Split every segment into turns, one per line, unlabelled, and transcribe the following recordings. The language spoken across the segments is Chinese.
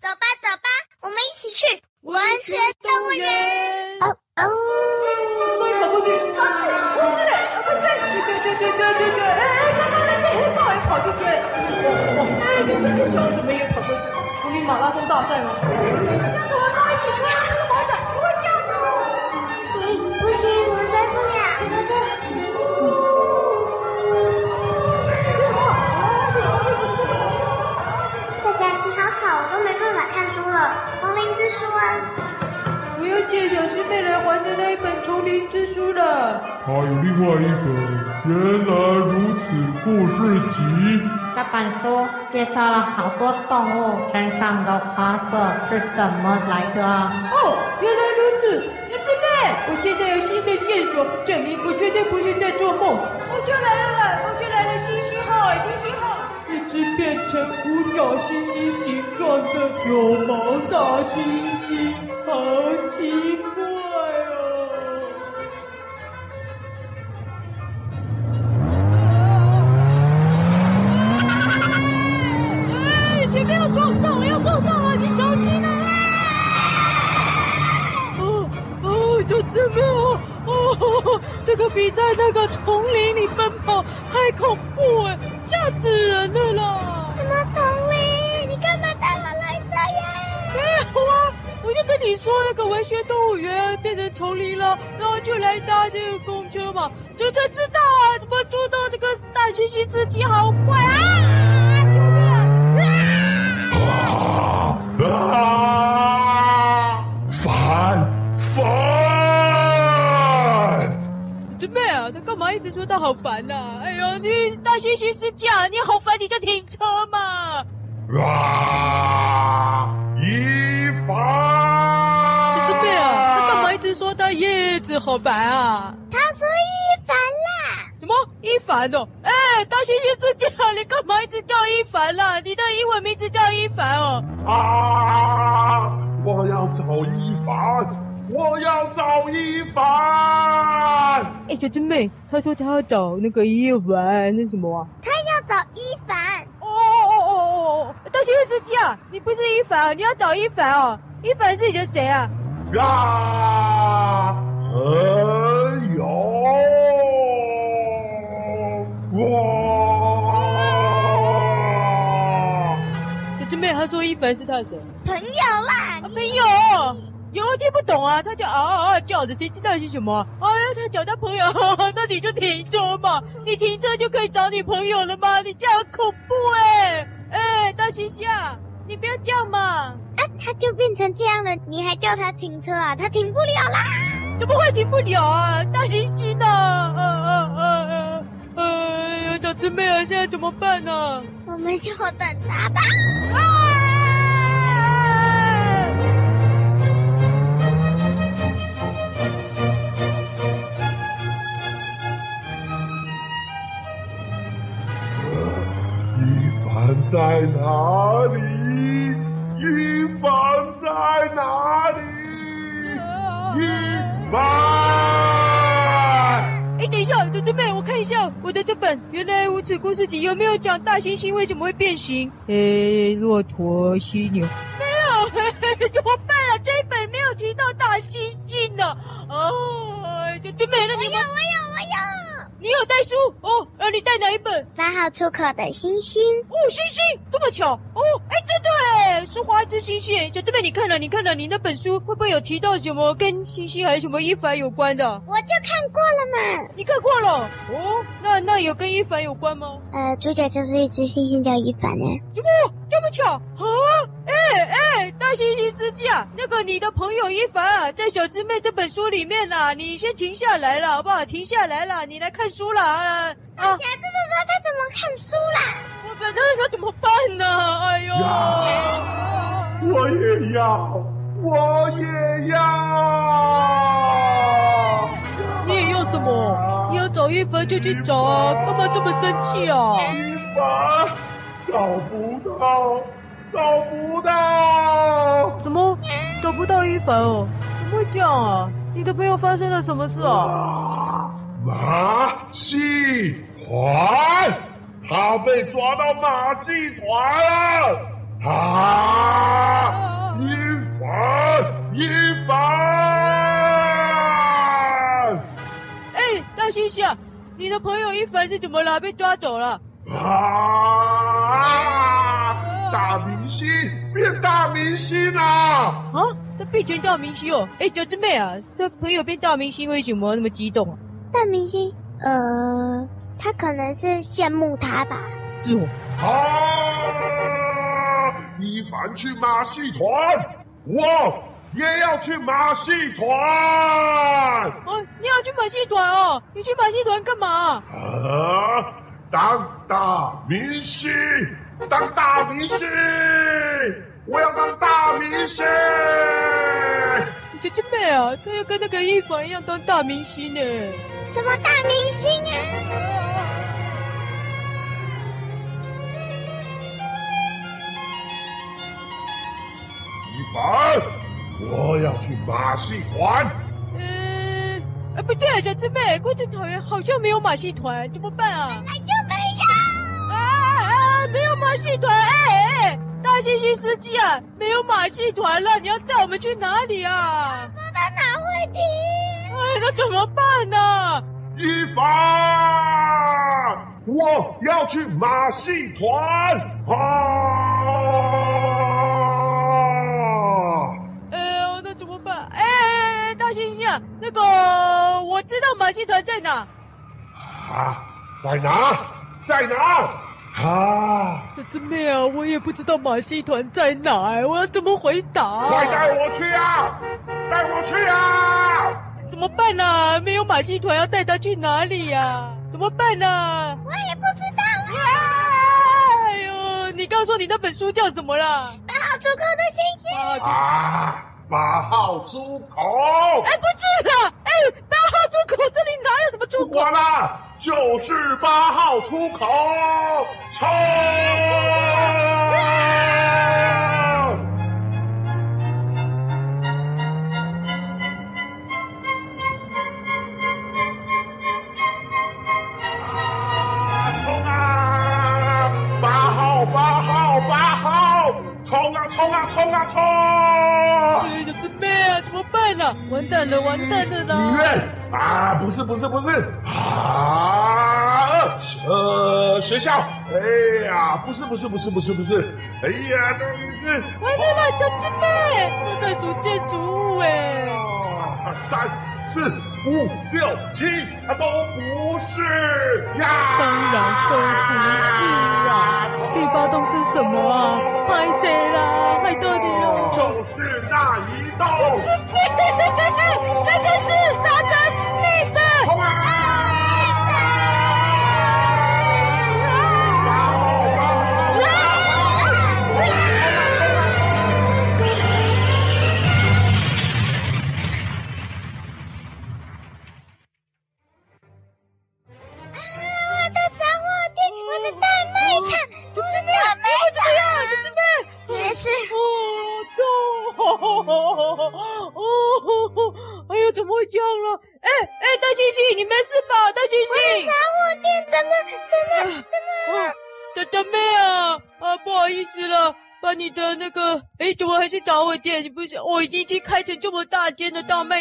走吧，走吧，我们一起去文学动物园。哦哦，
马拉松大赛吗？我们都一起冲啊！这个跑者不会这样的。
不行不行，我追不了。我
要借小师妹来还的那一本《丛林之书》了。
还有另外一本，原来如此故事集。
这本书介绍了好多动物身上的花色是怎么来的。
哦，原来如此，小师妹，我现在有新的线索，证明我绝对不是在做梦。我就来了，我就来了，星星号，星星号。一只变成五角星星形状的有毛大猩猩，好奇怪哦！哎，前面要撞上了，要撞上了，你小心啊！哦哦，就这边哦哦，这个比在那个丛林里奔跑还恐怖哎！吓死人了啦！
什么丛林？你干嘛带我来这呀？
没有啊，我就跟你说那个文学动物园变成丛林了，然后就来搭这个公车嘛，就才知道啊，怎么捉到这个大猩猩司机好坏啊！救命啊！
啊啊！
妹啊，他干嘛一直说他好烦呐、啊？哎呦，你大猩猩司机啊，你好烦，你就停车嘛！
啊！一凡！
准备啊，他干嘛一直说他叶子好烦啊？
他说一凡啦。
什么一凡哦？哎，大猩猩司机啊，你干嘛一直叫一凡啦？你的英文名字叫一凡哦。
啊！我要找一凡。我要找一凡。
哎，小师妹，她说她要找那个一凡，那什么啊？
她要找一凡。
哦哦哦哦哦！大猩猩司机啊，你不是一凡，你要找一凡哦。一凡是你的谁啊？
啊！朋友。哇！
小师妹，她说一凡是她的谁？
朋友啦。
啊，朋友。有人听不懂啊，他叫啊啊啊叫的，谁知道是什么？哎呀，他找他朋友，呵呵，那你就停车嘛，你停车就可以找你朋友了吗？你这样很恐怖哎！哎，大猩猩啊，你不要叫嘛！啊，
他就变成这样了，你还叫他停车啊？他停不了啦！
怎么会停不了啊？大猩猩呢？啊啊啊啊！哎呀，小姊妹啊，现在怎么办呢？
我们就等他吧。
啊！
在哪里？一凡在哪里？一凡！
哎，等一下，小师妹，我看一下我的这本《原来无耻故事集》有没有讲大猩猩为什么会变形？哎，骆驼、犀牛，没有，嘿嘿，怎么办啊？这一本没有提到大猩猩呢。哦，小师妹，那你们，
我有，我有。
你有带书哦？呃、啊，你带哪一本？
八号出口的星星
哦，星星这么巧哦？哎，真的哎，是花之星星。小师妹，你看了？你看了？你那本书会不会有提到什么跟星星还有什么一凡有关的？
我就看过了嘛。
你看过了？哦，那那有跟一凡有关吗？
呃，主角就是一只星星叫一凡呢。
什么？这么巧啊？哎哎，大猩猩司机啊，那个你的朋友一凡啊，在小师妹这本书里面啦，你先停下来了，好不好？停下来了，你来看书了啊！
啊，这是说他怎么看书啦？
我本来想怎么办呢？哎呦！
我也要，我也要。
你也要什么？你要找一凡就去找啊，干嘛这么生气啊？
一凡找不到。找不到？
怎么找不到一凡哦？怎么会这样啊？你的朋友发生了什么事啊？
马戏团，他被抓到马戏团了。啊！一凡，一凡！
哎，大猩猩，你的朋友一凡是怎么了？被抓走了？
啊！大。星变大明星啦！啊，
他变成大明星哦！哎，小师妹啊，他朋友变大明星，为什么那么激动啊？
大明星，呃，他可能是羡慕他吧？
是哦。
啊！一凡去马戏团，我也要去马戏团。
哦，你要去马戏团哦？你去马戏团干嘛？
啊！当大明星，当大明星，我要当大明星。
小师妹啊，他要跟那个一凡一样当大明星呢。
什么大明星啊？
一凡，我要去马戏团。
嗯，啊不对啊，小师妹，观众团员，好像没有马戏团，怎么办啊？
本来就没有。
啊啊，没有马戏团，哎哎，大猩猩司机啊，没有马戏团了，你要载我们去哪里啊？
我说他哪会听？
哎，那怎么办呢？
一凡，我要去马戏团啊！
哎呦，那怎么办？哎哎哎，大猩猩啊，那个我知道马戏团在哪。
啊，在哪？在哪？啊！
小师妹啊，我也不知道马戏团在哪，我要怎么回答？
快带我去啊！带我去啊！
怎么办呢、啊？没有马戏团，要带他去哪里呀、啊？怎么办呢、啊？
我也不知道啊！
哎呦，你告诉我你那本书叫什么了？
八号出口的星星
啊！八号出口？
哎，不是的，哎，八号出口这里哪有什么出口？
完了，就是八号出口，冲！冲啊冲啊冲啊冲！
哎，小师妹啊，怎么办呢、啊？完蛋了，完蛋了啦！
医院啊，不是不是不是啊，呃，学校，哎呀，不是不是不是不是不是，哎呀，那是
完蛋了，小师妹，都在数建筑物哎，
三四五六七，它都不是呀，
当然都不是啊，第八栋是什么啊？拍谁啦？害到你了！
就是那一栋。
小师妹，那个是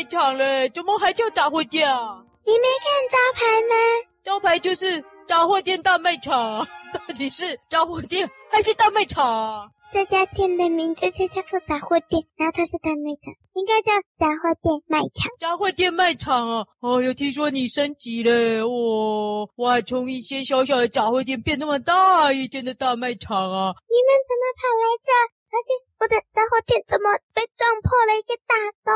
场了，怎么还叫杂货店啊？
你没看招牌吗？
招牌就是杂货店大卖场，到底是杂货店还是大卖场？
这家店的名字就叫做杂货店，然后它是大卖场，应该叫杂货店卖场。
杂货店卖场啊！哦，有听说你升级了，哦，我还从一些小小的杂货店变那么大一间的大卖场啊！
你们怎么跑来这？而且我的杂货店怎么被撞破了一个大洞？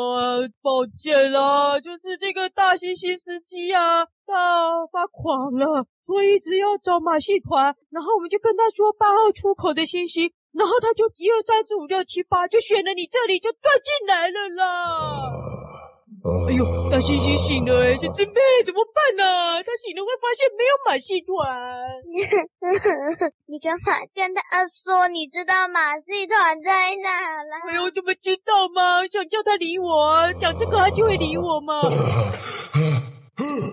啊，抱歉啦，就是这个大猩猩司机啊，他发狂了，所以一直要找马戏团，然后我们就跟他说八号出口的信息，然后他就一二三四五六七八就选了你这里，就钻进来了啦。哎呦，大猩猩醒了哎，这真妹怎么办呢、啊？他醒了会发现没有马戏团。
你干嘛跟他说？你知道马戏团在哪了？
哎呦，怎么知道吗？想叫他理我，讲这个他就会理我吗？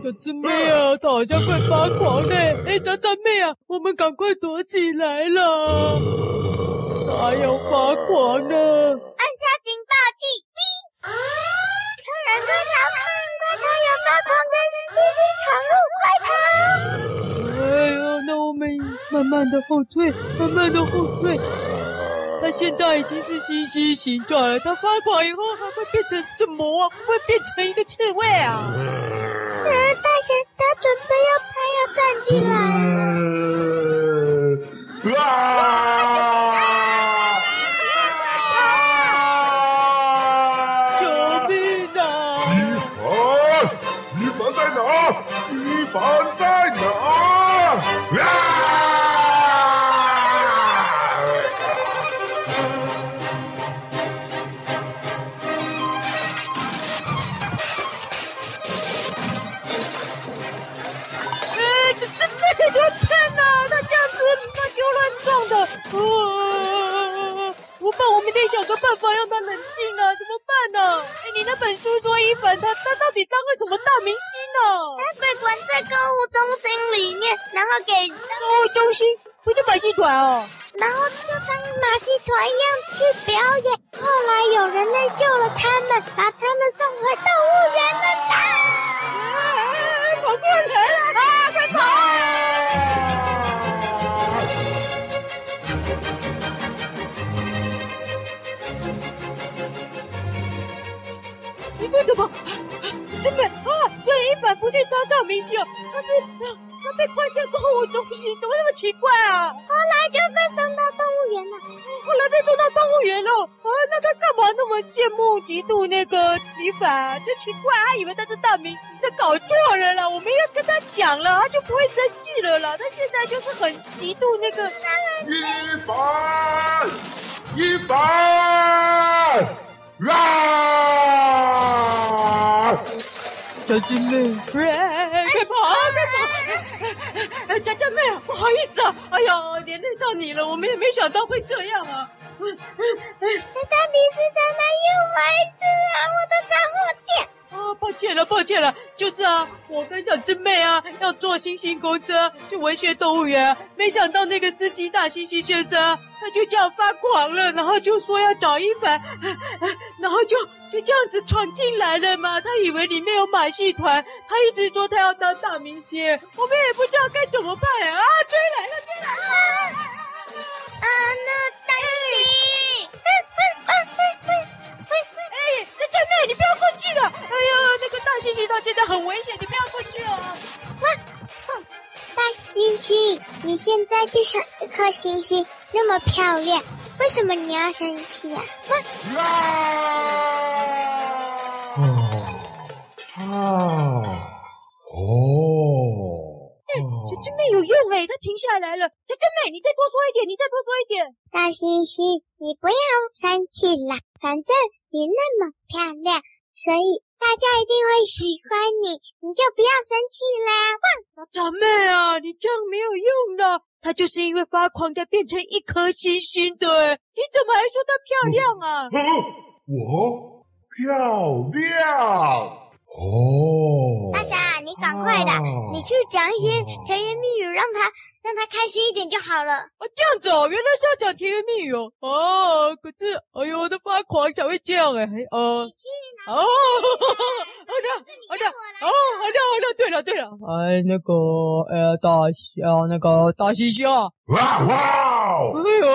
小真妹啊，他好像快发狂了。哎，大大妹啊，我们赶快躲起来了。他要发狂了，
按下警报器。看看他有没有放在人气机场路快逃。
哎呦，那我们慢慢的后退，慢慢的后退。他现在已经是星星形状了，他发狂以后还会变成什么啊？会,会变成一个刺猬啊？
大仙，他准备要拍要站进来
了。啊！
想个办法让他冷静啊！怎么办呢？哎，你那本书说一凡他他到底当个什么大明星呢？
他被关在购物中心里面，然后给
购物中心不就马戏团哦？
然后就当马戏团一样去表演。后来有人类救了他们，把他们送回动物园了啦！
跑过来了啊！快跑！为什么？真的啊！对，一凡不是当大明星，他是他被关在购物中心，怎么那么奇怪啊？
后来就被送到动物园了。
后来被送到动物园了啊？那他干嘛那么羡慕、嫉妒那个一凡？真奇怪，他以为他是大明星，他搞错了啦！我们要跟他讲了，他就不会生气了啦。他现在就是很嫉妒那个
一凡，一凡。啊！
小姐妹，快跑，快跑！哎，佳佳妹，不好意思啊，哎呀，连累到你了，我们也没想到会这样啊。
这大比斯怎么又来了啊？我的杂货店。
啊，抱歉了，抱歉了，就是啊，我跟小智妹啊要坐星星公车去文学动物园，没想到那个司机大猩猩先生他就这样发狂了，然后就说要找一凡，然后就就这样子闯进来了嘛。他以为里面有马戏团，他一直说他要当大明星，我们也不知道该怎么办呀！啊，追来了，追来了！
啊，那大猩猩。
真真妹，你不要过去了！哎呀，那个大猩猩它现在很危险，你不要过去了。
哼哼，大猩猩，你现在就像一颗星星，那么漂亮，为什么你要生气呀？
啊！啊！哦哦！
哎，小真妹有用哎，它停下来了。小真妹，你再多说一点，你再多说一点。
大猩猩，你不要生气啦。反正你那么漂亮，所以大家一定会喜欢你，你就不要生气啦！哇，
小妹啊，你这样没有用的，她就是因为发狂才变成一颗星星的，你怎么还说她漂亮啊？
嗯、我漂亮。哦，
大侠，你赶快的，啊、你去讲一些甜言蜜语，让他让他开心一点就好了。
哦，这样子哦，原来是要讲甜言蜜语哦。哦，可是，哎呦，我的发狂才会这样哎。哦，哦，好的，好的，哦，好的，好的，对了，对了，哎，那个，呃，大象，那个大猩猩啊，
哇哇，
哎呦，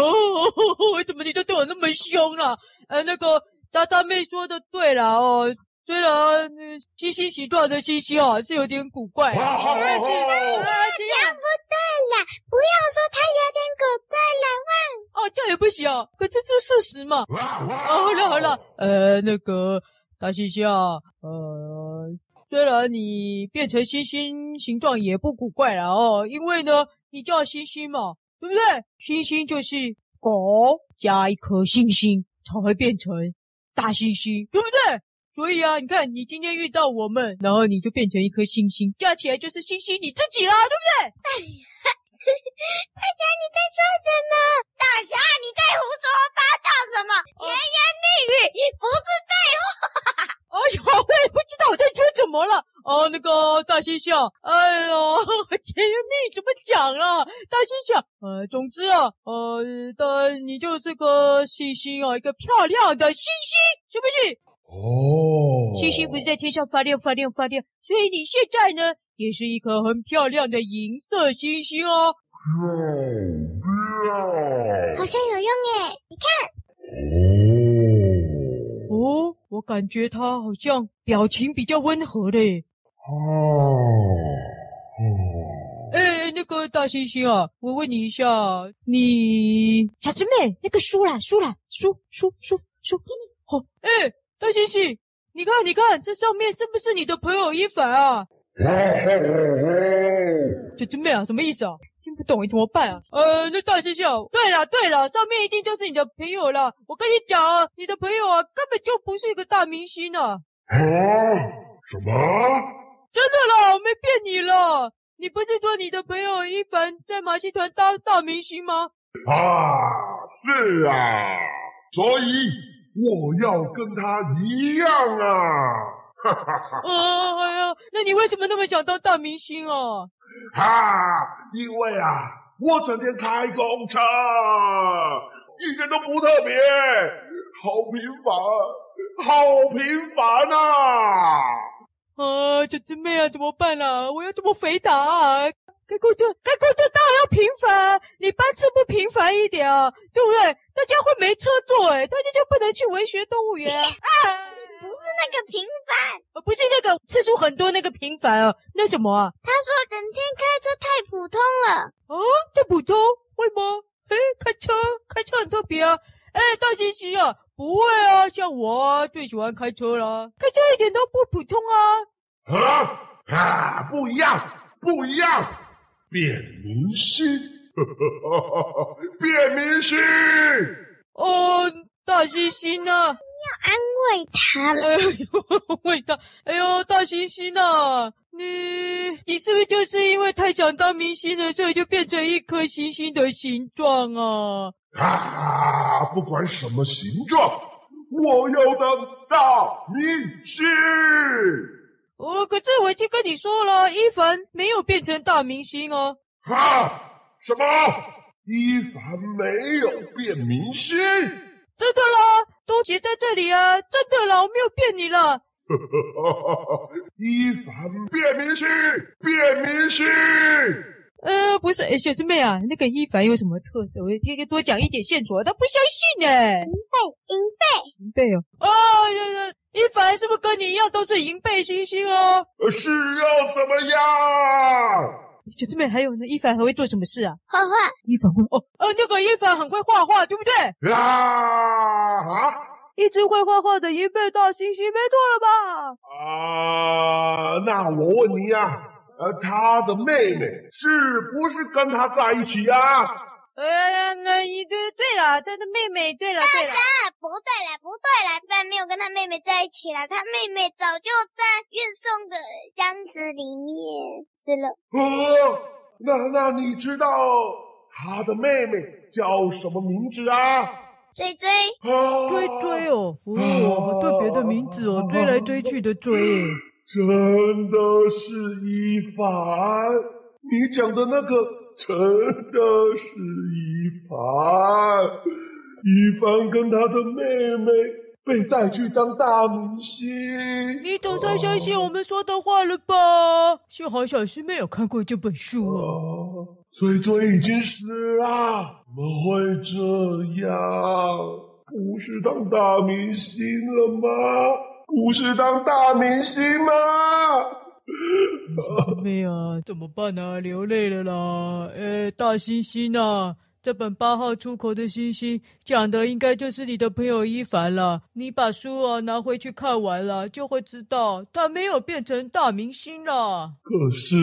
为什么你就对我那么凶了？呃，那个大大妹说的对了哦。虽然星星形状的星星啊是有点古怪，但是这样不
对了，不要说它有点古怪了哇！
哦，这样也不行啊，可这是事实嘛。哦，好了好了，呃，那个大猩猩啊，呃，虽然你变成星星形状也不古怪了哦，因为呢，你叫星星嘛，对不对？星星就是狗加一颗星星才会变成大猩猩，对不对？所以啊，你看，你今天遇到我们，然后你就变成一颗星星，加起来就是星星你自己啦，对不对？哎呀，
大家你在说什么？大侠你在胡说八道什么？甜言蜜语不是废话。
哎呦，我也不知道我在说什么了。哦，那个大猩猩，哎呦，甜言蜜语怎么讲了？大猩猩，呃，总之啊，呃，的你就是个星星啊，一个漂亮的星星，是不是？
哦，
星星不是在天上发亮发亮发亮，所以你现在呢，也是一颗很漂亮的银色星星哦。
好像有用耶！你看。
哦，哦，我感觉他好像表情比较温和嘞。哦哦。哎，那个大猩猩啊，我问你一下，你
小姊妹，那个输了，输了，输输输输给你。
好，哎，大猩猩，你看，你看，这上面是不是你的朋友伊凡啊？小猪妹啊，什么意思啊？听不懂，你怎么办啊？呃，那大猩猩，对了对了，上面一定就是你的朋友了。我跟你讲啊，你的朋友啊，根本就不是一个大明星啊。
啊？什么？
真的啦，我没骗你了。你不是说你的朋友伊凡在马戏团当大明星吗？
啊，是啊，所以我要跟他一样啊。哈哈哈！
啊，哎呀，那你为什么那么想当大明星哦啊？
哈，因为啊，我整天开公车，一点都不特别，好平凡，好平凡啊！
啊，这姊妹啊，怎么办啦、啊？我要怎么回答啊？开公车，开公车当然要平凡，你班次不平凡一点啊，对不对？大家会没车坐，哎，大家就不能去文学动物园啊。
不是那个平凡，
不是那个次数很多那个平凡啊，那什么啊？
他说整天开车太普通了。
啊，太普通？为什么？哎，开车开车很特别啊。哎，大猩猩啊，不会啊，像我啊，最喜欢开车了，开车一点都不普通啊。
啊啊，不一样，不一样，变明星，变明星。
哦，大猩猩啊。
要安慰他了，
哎呦，安慰他，哎呦，大猩猩啊，你你是不是就是因为太想当明星了，所以就变成一颗星星的形状啊？
啊，不管什么形状，我要当大明星。
哦，可是我已经跟你说了，伊凡没有变成大明星哦。
啊？什么？伊凡没有变明星？
真的啦，东杰在这里啊！真的啦，我没有骗你了。
伊凡变明星，变明星。
呃，不是，哎，小师妹啊，那个伊凡有什么特色？我应该多讲一点线索，他不相信呢。
银背，银背，
银背哦。哦呀呀，伊凡是不是跟你一样都是银背星星哦？
是要怎么样？
小师妹，还有呢？一凡还会做什么事啊？
画画。
一凡会哦，呃，那个一凡很会画画，对不对？
啊啊！
一只会画画的银背大猩猩，没错了吧？
啊，那我问你呀，呃，他的妹妹是不是跟他在一起啊？
呃，那一对对了，他的妹妹，对了对了，
不对了不对了，范没有跟他妹妹在一起了，他妹妹早就在运送的箱子里面死了。
呃，那那你知道他的妹妹叫什么名字啊？
追追，
追追哦，哦，好特别的名字哦，追来追去的追，
真的是伊凡，你讲的那个。真的是伊凡，伊凡跟他的妹妹被带去当大明星。
你总算相信我们说的话了吧？幸好小师妹有看过这本书啊。
翠翠已经死了，怎么会这样？不是当大明星了吗？不是当大明星吗？
妹妹啊，怎么办呢、啊？流泪了啦！哎，大猩猩啊，这本八号出口的星星讲的应该就是你的朋友伊凡了。你把书啊拿回去看完了，就会知道他没有变成大明星了。
可是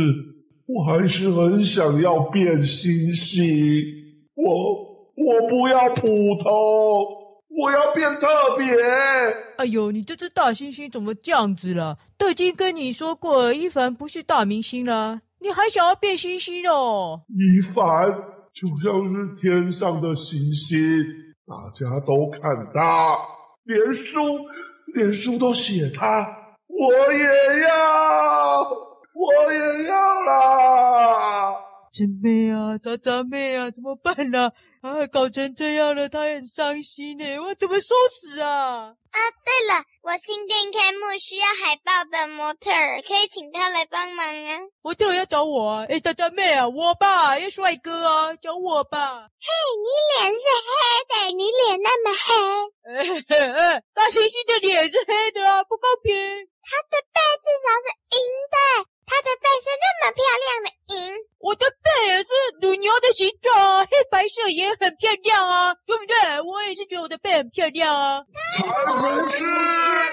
我还是很想要变星星，我我不要普通。我要变特别！
哎呦，你这只大猩猩怎么这样子了？都已经跟你说过了，伊凡不是大明星了，你还想要变星星哦？
伊凡就像是天上的星星，大家都看他，连书连书都写他，我也要，我也要啦！
真妹啊，渣渣妹啊，怎么办呢？啊，搞成这样了，他很伤心呢。我怎么收拾啊？
啊，对了，我新店开幕需要海报的模特儿，可以请他来帮忙啊。
模特要找我啊？哎，渣渣妹啊，我吧，要帅哥啊，找我吧。
嘿，你脸是黑的，你脸那么黑。
大猩猩的脸是黑的啊，不公平。
他的背至少是银的。他的背是那么漂亮的银，
我的背也是乳牛的形状，黑白色也很漂亮啊，对不对？我也是觉得我的背很漂亮啊。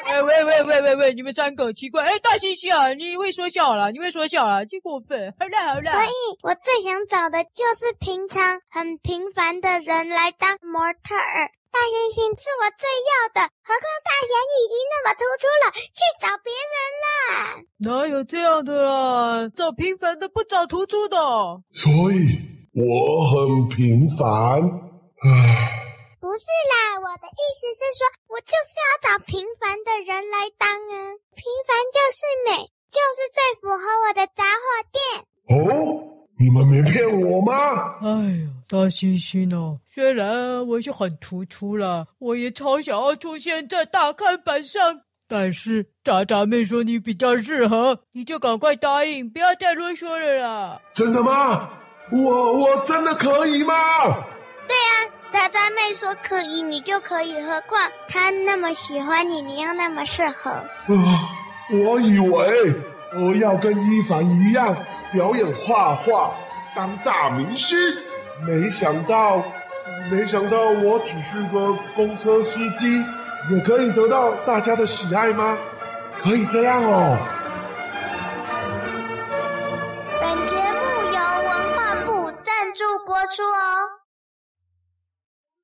哎喂喂喂喂喂，你们三个奇怪！哎，大猩猩啊，你会说笑了，你会说笑了，真过分！好了好了。
所以我最想找的就是平常很平凡的人来当模特儿。大猩猩是我最要的，何况大眼已经那么突出了，去找别人啦。
哪有这样的啦？找平凡的，不找突出的。
所以我很平凡。唉，
不是啦，我的意思是说，我就是要找平凡的人来当啊。平凡就是美，就是最符合我的杂货店。
哦。你们没骗我吗？
哎呀，大猩猩哦，虽然我是很突出了，我也超想要出现在大看板上，但是渣渣妹说你比较适合，你就赶快答应，不要再啰嗦了啦。
真的吗？我我真的可以吗？
对啊，渣渣妹说可以，你就可以，何况她那么喜欢你，你又那么适合。啊，
我以为我要跟伊凡一样。表演画画当大明星没想到没想到我只是个公车司机也可以得到大家的喜爱吗？可以这样哦。
本节目由文化部赞助播出
哦。